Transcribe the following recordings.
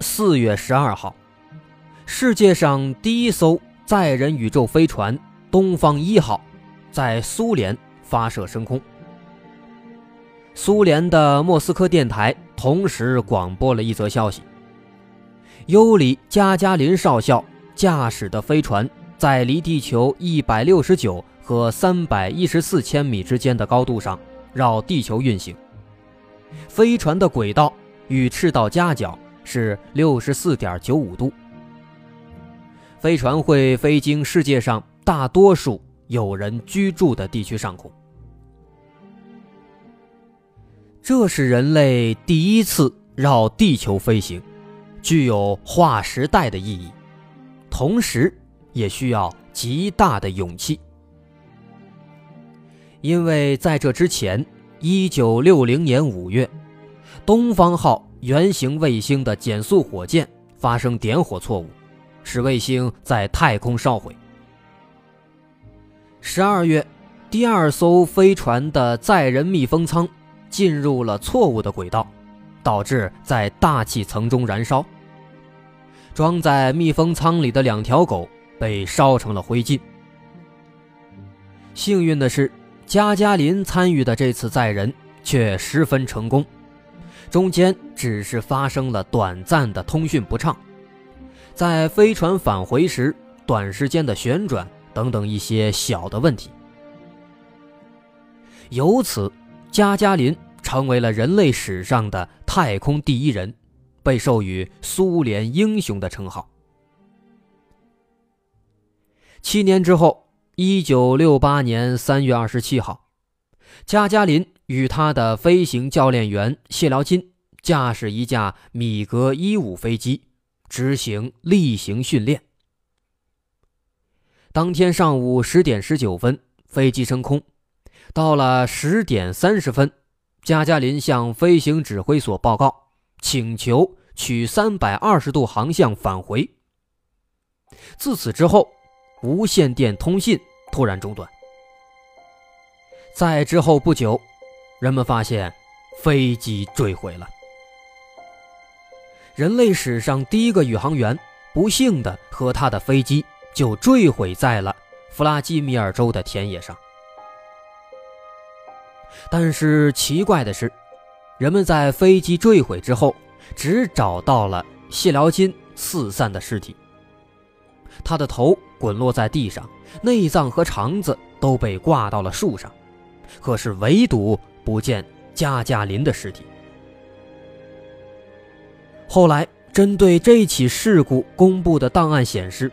四月十二号，世界上第一艘载人宇宙飞船“东方一号”在苏联发射升空。苏联的莫斯科电台同时广播了一则消息：尤里·加加林少校驾驶的飞船在离地球一百六十九和三百一十四千米之间的高度上绕地球运行。飞船的轨道与赤道夹角。是六十四点九五度。飞船会飞经世界上大多数有人居住的地区上空，这是人类第一次绕地球飞行，具有划时代的意义，同时也需要极大的勇气，因为在这之前，一九六零年五月，东方号。圆形卫星的减速火箭发生点火错误，使卫星在太空烧毁。十二月，第二艘飞船的载人密封舱进入了错误的轨道，导致在大气层中燃烧。装在密封舱里的两条狗被烧成了灰烬。幸运的是，加加林参与的这次载人却十分成功。中间只是发生了短暂的通讯不畅，在飞船返回时短时间的旋转等等一些小的问题，由此加加林成为了人类史上的太空第一人，被授予苏联英雄的称号。七年之后，一九六八年三月二十七号，加加林。与他的飞行教练员谢辽金驾驶一架米格一五飞机执行例行训练。当天上午十点十九分，飞机升空。到了十点三十分，加加林向飞行指挥所报告，请求取三百二十度航向返回。自此之后，无线电通信突然中断。在之后不久。人们发现飞机坠毁了，人类史上第一个宇航员不幸的和他的飞机就坠毁在了弗拉基米尔州的田野上。但是奇怪的是，人们在飞机坠毁之后，只找到了谢辽金四散的尸体，他的头滚落在地上，内脏和肠子都被挂到了树上，可是唯独。不见加加林的尸体。后来，针对这起事故公布的档案显示，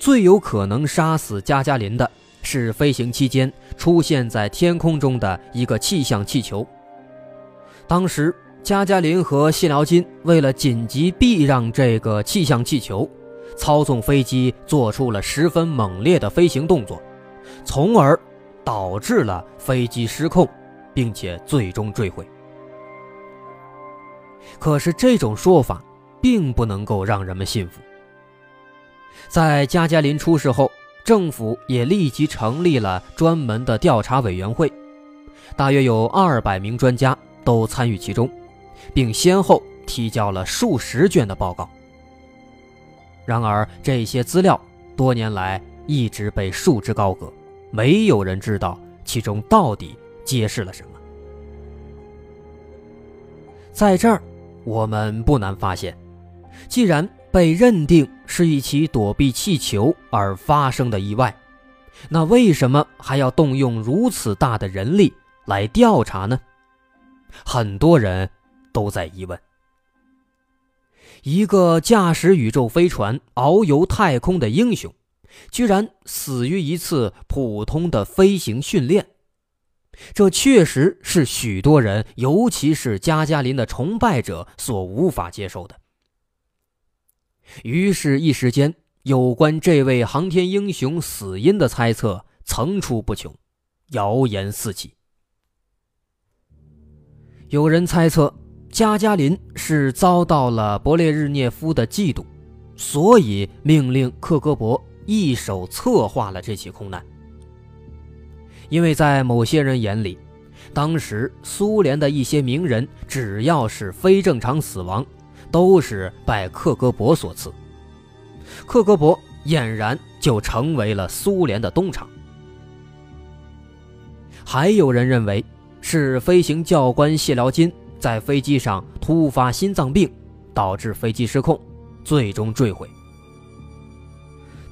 最有可能杀死加加林的是飞行期间出现在天空中的一个气象气球。当时，加加林和谢辽金为了紧急避让这个气象气球，操纵飞机做出了十分猛烈的飞行动作，从而导致了飞机失控。并且最终坠毁。可是这种说法并不能够让人们信服。在加加林出事后，政府也立即成立了专门的调查委员会，大约有二百名专家都参与其中，并先后提交了数十卷的报告。然而，这些资料多年来一直被束之高阁，没有人知道其中到底。揭示了什么？在这儿，我们不难发现，既然被认定是一起躲避气球而发生的意外，那为什么还要动用如此大的人力来调查呢？很多人都在疑问：一个驾驶宇宙飞船遨游太空的英雄，居然死于一次普通的飞行训练。这确实是许多人，尤其是加加林的崇拜者所无法接受的。于是，一时间有关这位航天英雄死因的猜测层出不穷，谣言四起。有人猜测，加加林是遭到了勃列日涅夫的嫉妒，所以命令克格勃一手策划了这起空难。因为在某些人眼里，当时苏联的一些名人只要是非正常死亡，都是拜克格勃所赐，克格勃俨然就成为了苏联的东厂。还有人认为是飞行教官谢辽金在飞机上突发心脏病，导致飞机失控，最终坠毁。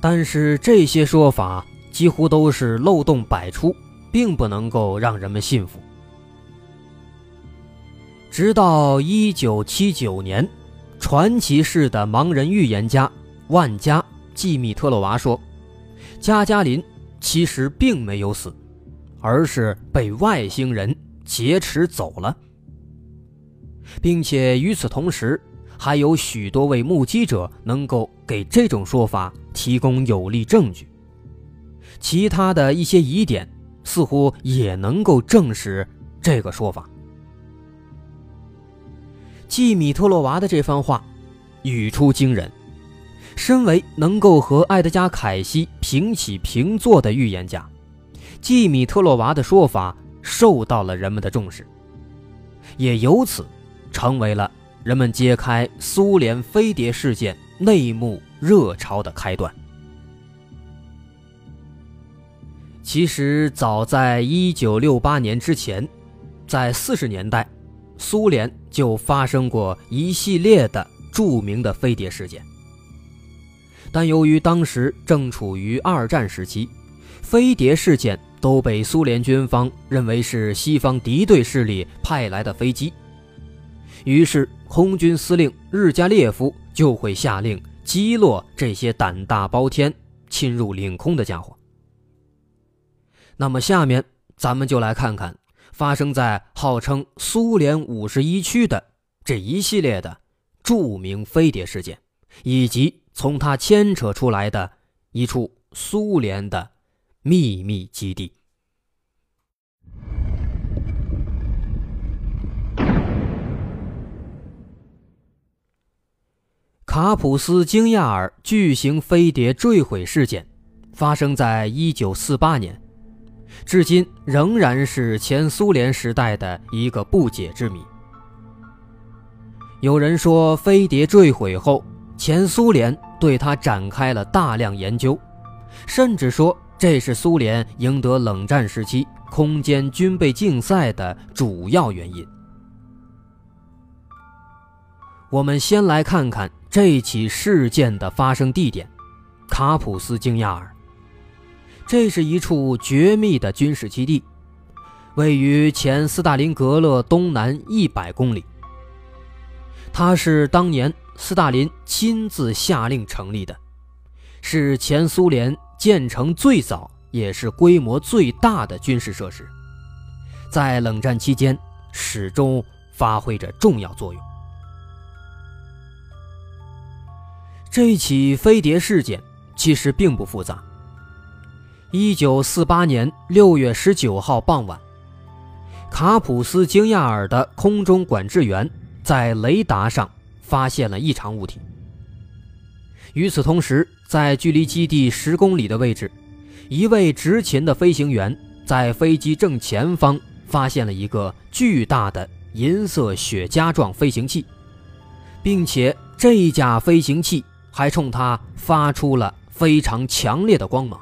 但是这些说法几乎都是漏洞百出。并不能够让人们信服。直到一九七九年，传奇式的盲人预言家万加季米特洛娃说，加加林其实并没有死，而是被外星人劫持走了，并且与此同时，还有许多位目击者能够给这种说法提供有力证据。其他的一些疑点。似乎也能够证实这个说法。季米特洛娃的这番话语出惊人，身为能够和埃德加·凯西平起平坐的预言家，季米特洛娃的说法受到了人们的重视，也由此成为了人们揭开苏联飞碟事件内幕热潮的开端。其实早在一九六八年之前，在四十年代，苏联就发生过一系列的著名的飞碟事件。但由于当时正处于二战时期，飞碟事件都被苏联军方认为是西方敌对势力派来的飞机，于是空军司令日加列夫就会下令击落这些胆大包天、侵入领空的家伙。那么，下面咱们就来看看发生在号称苏联五十一区的这一系列的著名飞碟事件，以及从它牵扯出来的一处苏联的秘密基地——卡普斯京亚尔巨型飞碟坠毁事件，发生在一九四八年。至今仍然是前苏联时代的一个不解之谜。有人说，飞碟坠毁后，前苏联对它展开了大量研究，甚至说这是苏联赢得冷战时期空间军备竞赛的主要原因。我们先来看看这起事件的发生地点——卡普斯京亚尔。这是一处绝密的军事基地，位于前斯大林格勒东南一百公里。它是当年斯大林亲自下令成立的，是前苏联建成最早也是规模最大的军事设施，在冷战期间始终发挥着重要作用。这起飞碟事件其实并不复杂。一九四八年六月十九号傍晚，卡普斯京亚尔的空中管制员在雷达上发现了异常物体。与此同时，在距离基地十公里的位置，一位执勤的飞行员在飞机正前方发现了一个巨大的银色雪茄状飞行器，并且这架飞行器还冲他发出了非常强烈的光芒。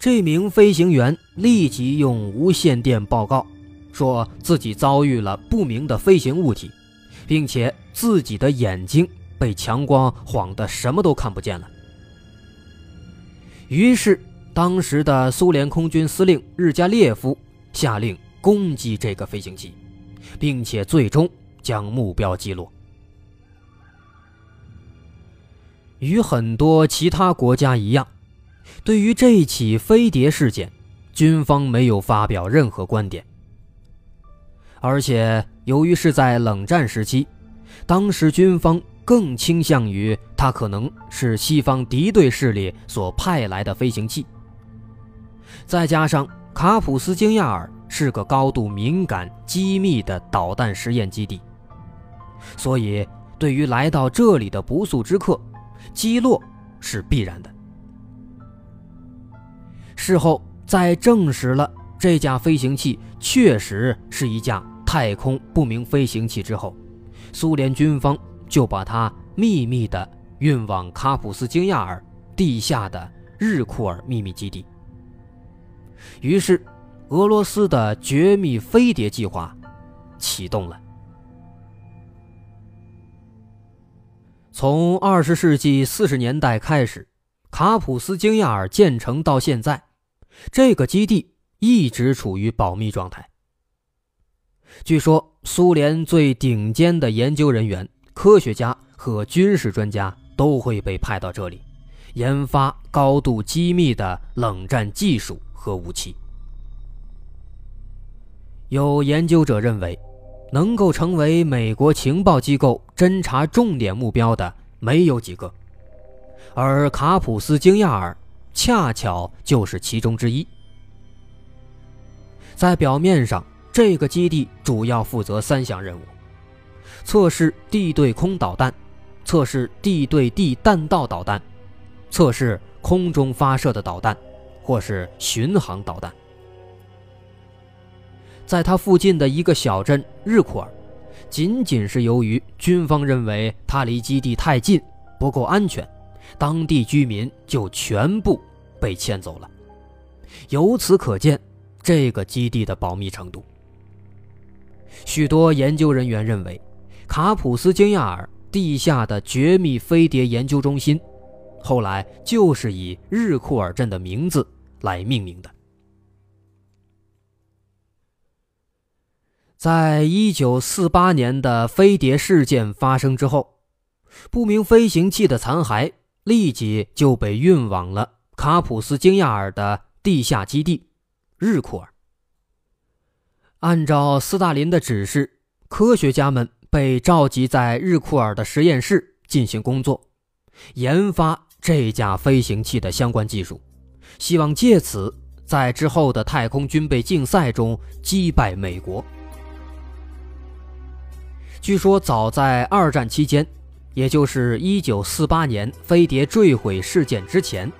这名飞行员立即用无线电报告，说自己遭遇了不明的飞行物体，并且自己的眼睛被强光晃得什么都看不见了。于是，当时的苏联空军司令日加列夫下令攻击这个飞行器，并且最终将目标击落。与很多其他国家一样。对于这起飞碟事件，军方没有发表任何观点。而且，由于是在冷战时期，当时军方更倾向于它可能是西方敌对势力所派来的飞行器。再加上卡普斯京亚尔是个高度敏感、机密的导弹实验基地，所以对于来到这里的不速之客，击落是必然的。事后在证实了这架飞行器确实是一架太空不明飞行器之后，苏联军方就把它秘密的运往卡普斯京亚尔地下的日库尔秘密基地。于是，俄罗斯的绝密飞碟计划启动了。从二十世纪四十年代开始，卡普斯京亚尔建成到现在，这个基地一直处于保密状态。据说，苏联最顶尖的研究人员、科学家和军事专家都会被派到这里，研发高度机密的冷战技术。和武器。有研究者认为，能够成为美国情报机构侦查重点目标的没有几个，而卡普斯京亚尔恰巧就是其中之一。在表面上，这个基地主要负责三项任务：测试地对空导弹，测试地对地弹道导弹，测试空中发射的导弹。或是巡航导弹，在它附近的一个小镇日库尔，仅仅是由于军方认为它离基地太近，不够安全，当地居民就全部被迁走了。由此可见，这个基地的保密程度。许多研究人员认为，卡普斯京亚尔地下的绝密飞碟研究中心。后来就是以日库尔镇的名字来命名的。在一九四八年的飞碟事件发生之后，不明飞行器的残骸立即就被运往了卡普斯京亚尔的地下基地日库尔。按照斯大林的指示，科学家们被召集在日库尔的实验室进行工作，研发。这架飞行器的相关技术，希望借此在之后的太空军备竞赛中击败美国。据说，早在二战期间，也就是1948年飞碟坠毁事件之前，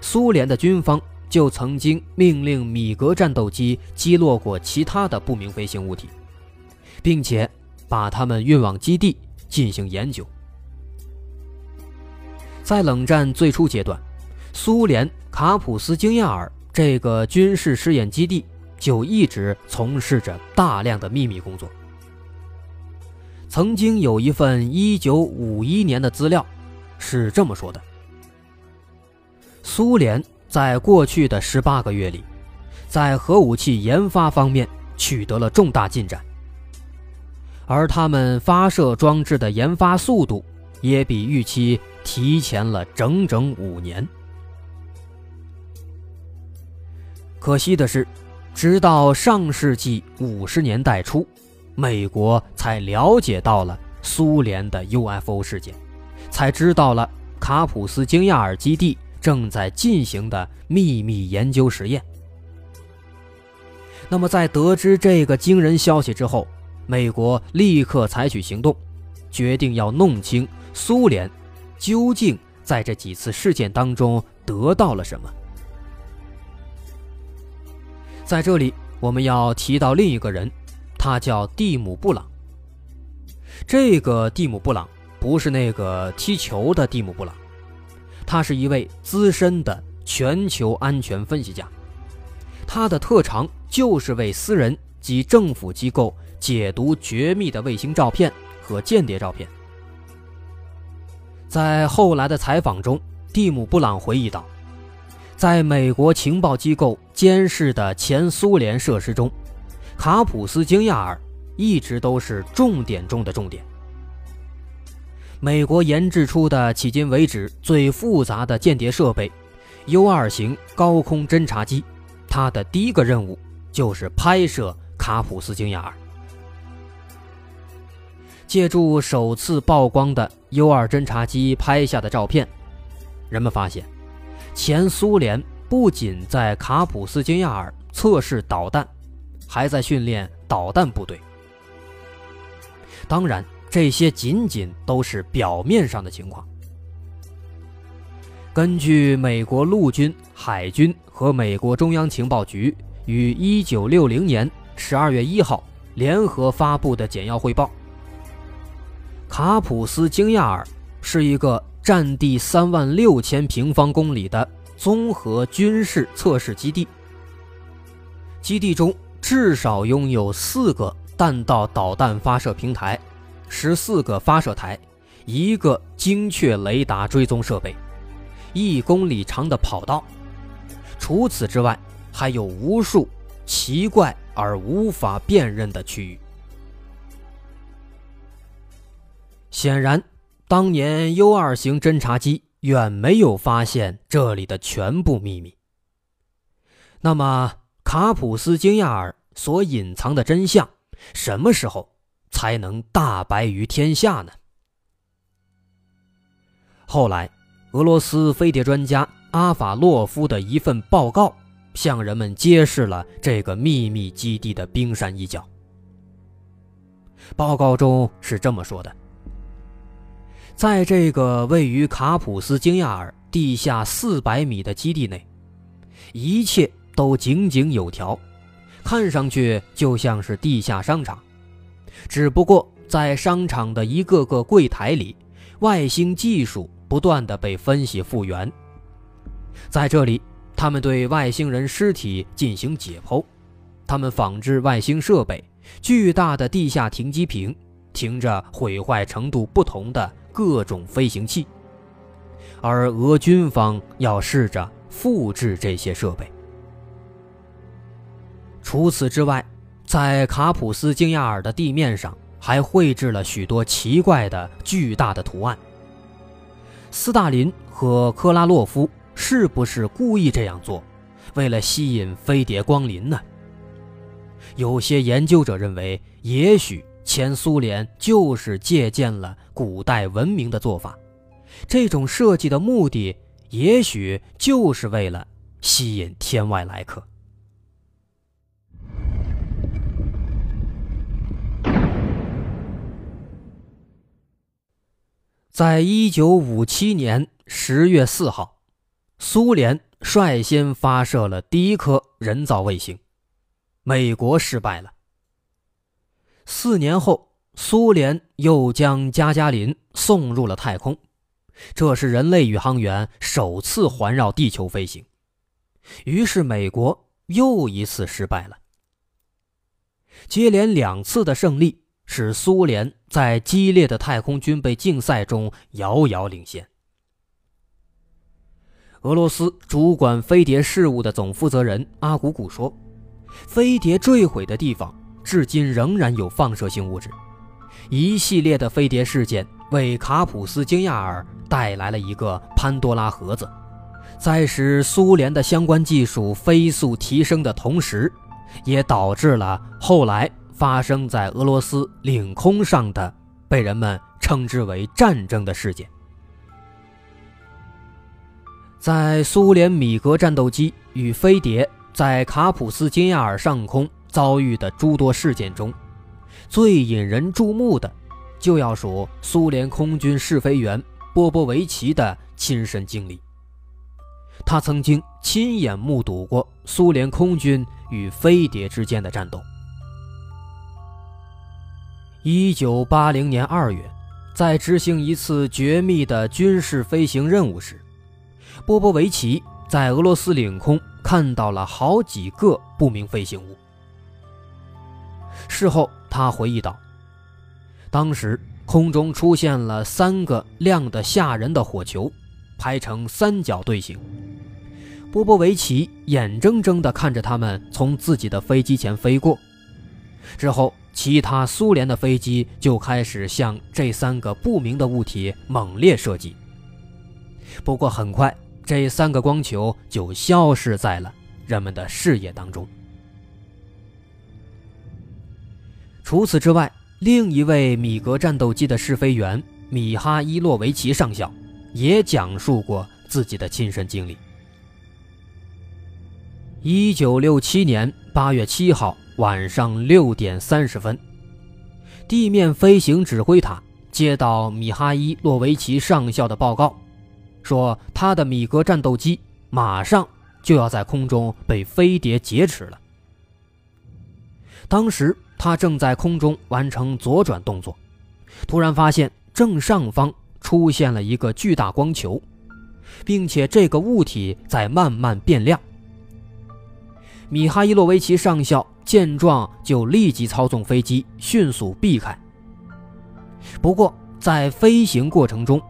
苏联的军方就曾经命令米格战斗机击落过其他的不明飞行物体，并且把它们运往基地进行研究。在冷战最初阶段，苏联卡普斯京亚尔这个军事试验基地就一直从事着大量的秘密工作。曾经有一份1951年的资料是这么说的：苏联在过去的18个月里，在核武器研发方面取得了重大进展，而他们发射装置的研发速度也比预期。提前了整整五年。可惜的是，直到上世纪五十年代初，美国才了解到了苏联的 UFO 事件，才知道了卡普斯京亚尔基地正在进行的秘密研究实验。那么，在得知这个惊人消息之后，美国立刻采取行动，决定要弄清苏联。究竟在这几次事件当中得到了什么？在这里，我们要提到另一个人，他叫蒂姆·布朗。这个蒂姆·布朗不是那个踢球的蒂姆·布朗，他是一位资深的全球安全分析家，他的特长就是为私人及政府机构解读绝密的卫星照片和间谍照片。在后来的采访中，蒂姆·布朗回忆道：“在美国情报机构监视的前苏联设施中，卡普斯京亚尔一直都是重点中的重点。美国研制出的迄今为止最复杂的间谍设备 ——U-2 型高空侦察机，它的第一个任务就是拍摄卡普斯京亚尔。”借助首次曝光的 U-2 侦察机拍下的照片，人们发现，前苏联不仅在卡普斯京亚尔测试导弹，还在训练导弹部队。当然，这些仅仅都是表面上的情况。根据美国陆军、海军和美国中央情报局于1960年12月1号联合发布的简要汇报，卡普斯京亚尔是一个占地3万6千平方公里的综合军事测试基地，基地中至少拥有四个弹道导弹发射平台、十四个发射台、一个精确雷达追踪设备。一公里长的跑道，除此之外，还有无数奇怪而无法辨认的区域。显然，当年 U 二型侦察机远没有发现这里的全部秘密。那么，卡普斯金亚尔所隐藏的真相，什么时候才能大白于天下呢？后来。俄罗斯飞碟专家阿法洛夫的一份报告，向人们揭示了这个秘密基地的冰山一角。报告中是这么说的：在这个位于卡普斯京亚尔地下四百米的基地内，一切都井井有条，看上去就像是地下商场。只不过在商场的一个个柜台里，外星技术。不断的被分析复原，在这里，他们对外星人尸体进行解剖，他们仿制外星设备，巨大的地下停机坪停着毁坏程度不同的各种飞行器，而俄军方要试着复制这些设备。除此之外，在卡普斯京亚尔的地面上还绘制了许多奇怪的巨大的图案。斯大林和克拉洛夫是不是故意这样做，为了吸引飞碟光临呢？有些研究者认为，也许前苏联就是借鉴了古代文明的做法，这种设计的目的，也许就是为了吸引天外来客。在一九五七年十月四号，苏联率先发射了第一颗人造卫星，美国失败了。四年后，苏联又将加加林送入了太空，这是人类宇航员首次环绕地球飞行。于是，美国又一次失败了。接连两次的胜利。使苏联在激烈的太空军备竞赛中遥遥领先。俄罗斯主管飞碟事务的总负责人阿古古说：“飞碟坠毁的地方至今仍然有放射性物质。一系列的飞碟事件为卡普斯京亚尔带来了一个潘多拉盒子，在使苏联的相关技术飞速提升的同时，也导致了后来。”发生在俄罗斯领空上的，被人们称之为战争的事件，在苏联米格战斗机与飞碟在卡普斯金亚尔上空遭遇的诸多事件中，最引人注目的，就要数苏联空军试飞员波波维奇的亲身经历。他曾经亲眼目睹过苏联空军与飞碟之间的战斗。一九八零年二月，在执行一次绝密的军事飞行任务时，波波维奇在俄罗斯领空看到了好几个不明飞行物。事后，他回忆道：“当时空中出现了三个亮得吓人的火球，排成三角队形。波波维奇眼睁睁地看着他们从自己的飞机前飞过，之后。”其他苏联的飞机就开始向这三个不明的物体猛烈射击。不过很快，这三个光球就消失在了人们的视野当中。除此之外，另一位米格战斗机的试飞员米哈伊洛维奇上校也讲述过自己的亲身经历。一九六七年八月七号晚上六点三十分，地面飞行指挥塔接到米哈伊洛维奇上校的报告，说他的米格战斗机马上就要在空中被飞碟劫持了。当时。他正在空中完成左转动作，突然发现正上方出现了一个巨大光球，并且这个物体在慢慢变亮。米哈伊洛维奇上校见状就立即操纵飞机迅速避开。不过在飞行过程中，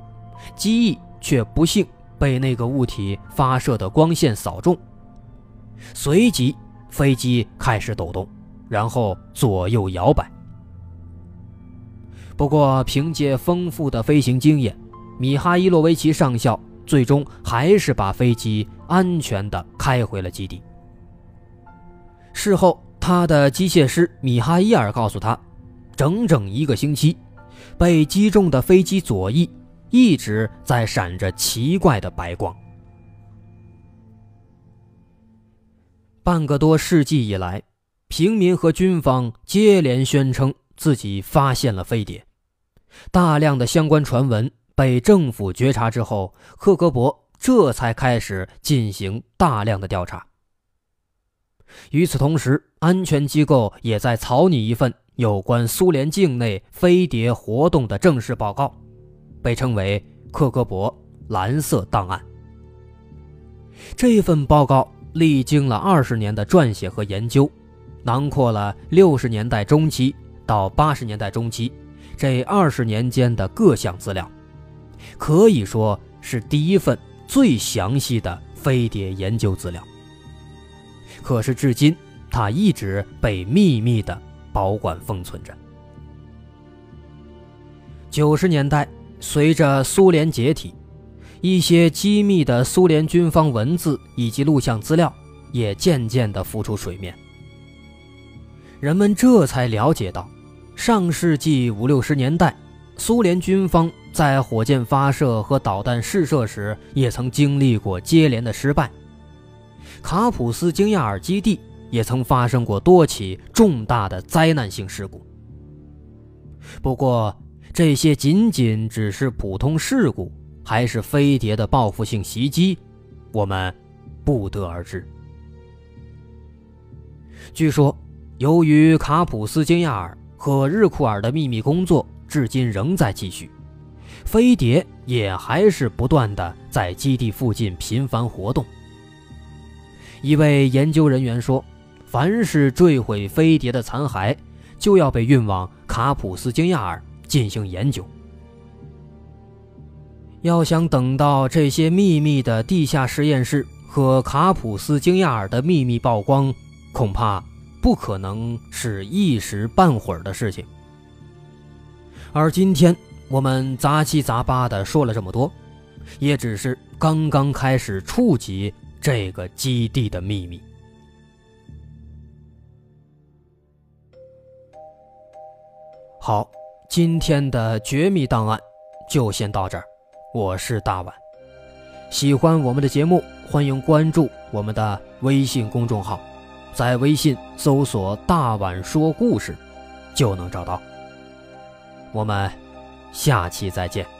机翼却不幸被那个物体发射的光线扫中，随即飞机开始抖动。然后左右摇摆。不过，凭借丰富的飞行经验，米哈伊洛维奇上校最终还是把飞机安全地开回了基地。事后，他的机械师米哈伊尔告诉他，整整一个星期，被击中的飞机左翼一直在闪着奇怪的白光。半个多世纪以来。平民和军方接连宣称自己发现了飞碟，大量的相关传闻被政府觉察之后，赫格勃这才开始进行大量的调查。与此同时，安全机构也在草拟一份有关苏联境内飞碟活动的正式报告，被称为“克格勃蓝色档案”。这份报告历经了二十年的撰写和研究。囊括了六十年代中期到八十年代中期这二十年间的各项资料，可以说是第一份最详细的飞碟研究资料。可是至今，它一直被秘密的保管封存着。九十年代，随着苏联解体，一些机密的苏联军方文字以及录像资料也渐渐地浮出水面。人们这才了解到，上世纪五六十年代，苏联军方在火箭发射和导弹试射时也曾经历过接连的失败。卡普斯京亚尔基地也曾发生过多起重大的灾难性事故。不过，这些仅仅只是普通事故，还是飞碟的报复性袭击，我们不得而知。据说。由于卡普斯金亚尔和日库尔的秘密工作至今仍在继续，飞碟也还是不断的在基地附近频繁活动。一位研究人员说：“凡是坠毁飞碟的残骸，就要被运往卡普斯金亚尔进行研究。要想等到这些秘密的地下实验室和卡普斯金亚尔的秘密曝光，恐怕……”不可能是一时半会儿的事情，而今天我们杂七杂八的说了这么多，也只是刚刚开始触及这个基地的秘密。好，今天的绝密档案就先到这儿，我是大碗，喜欢我们的节目，欢迎关注我们的微信公众号。在微信搜索“大碗说故事”，就能找到。我们下期再见。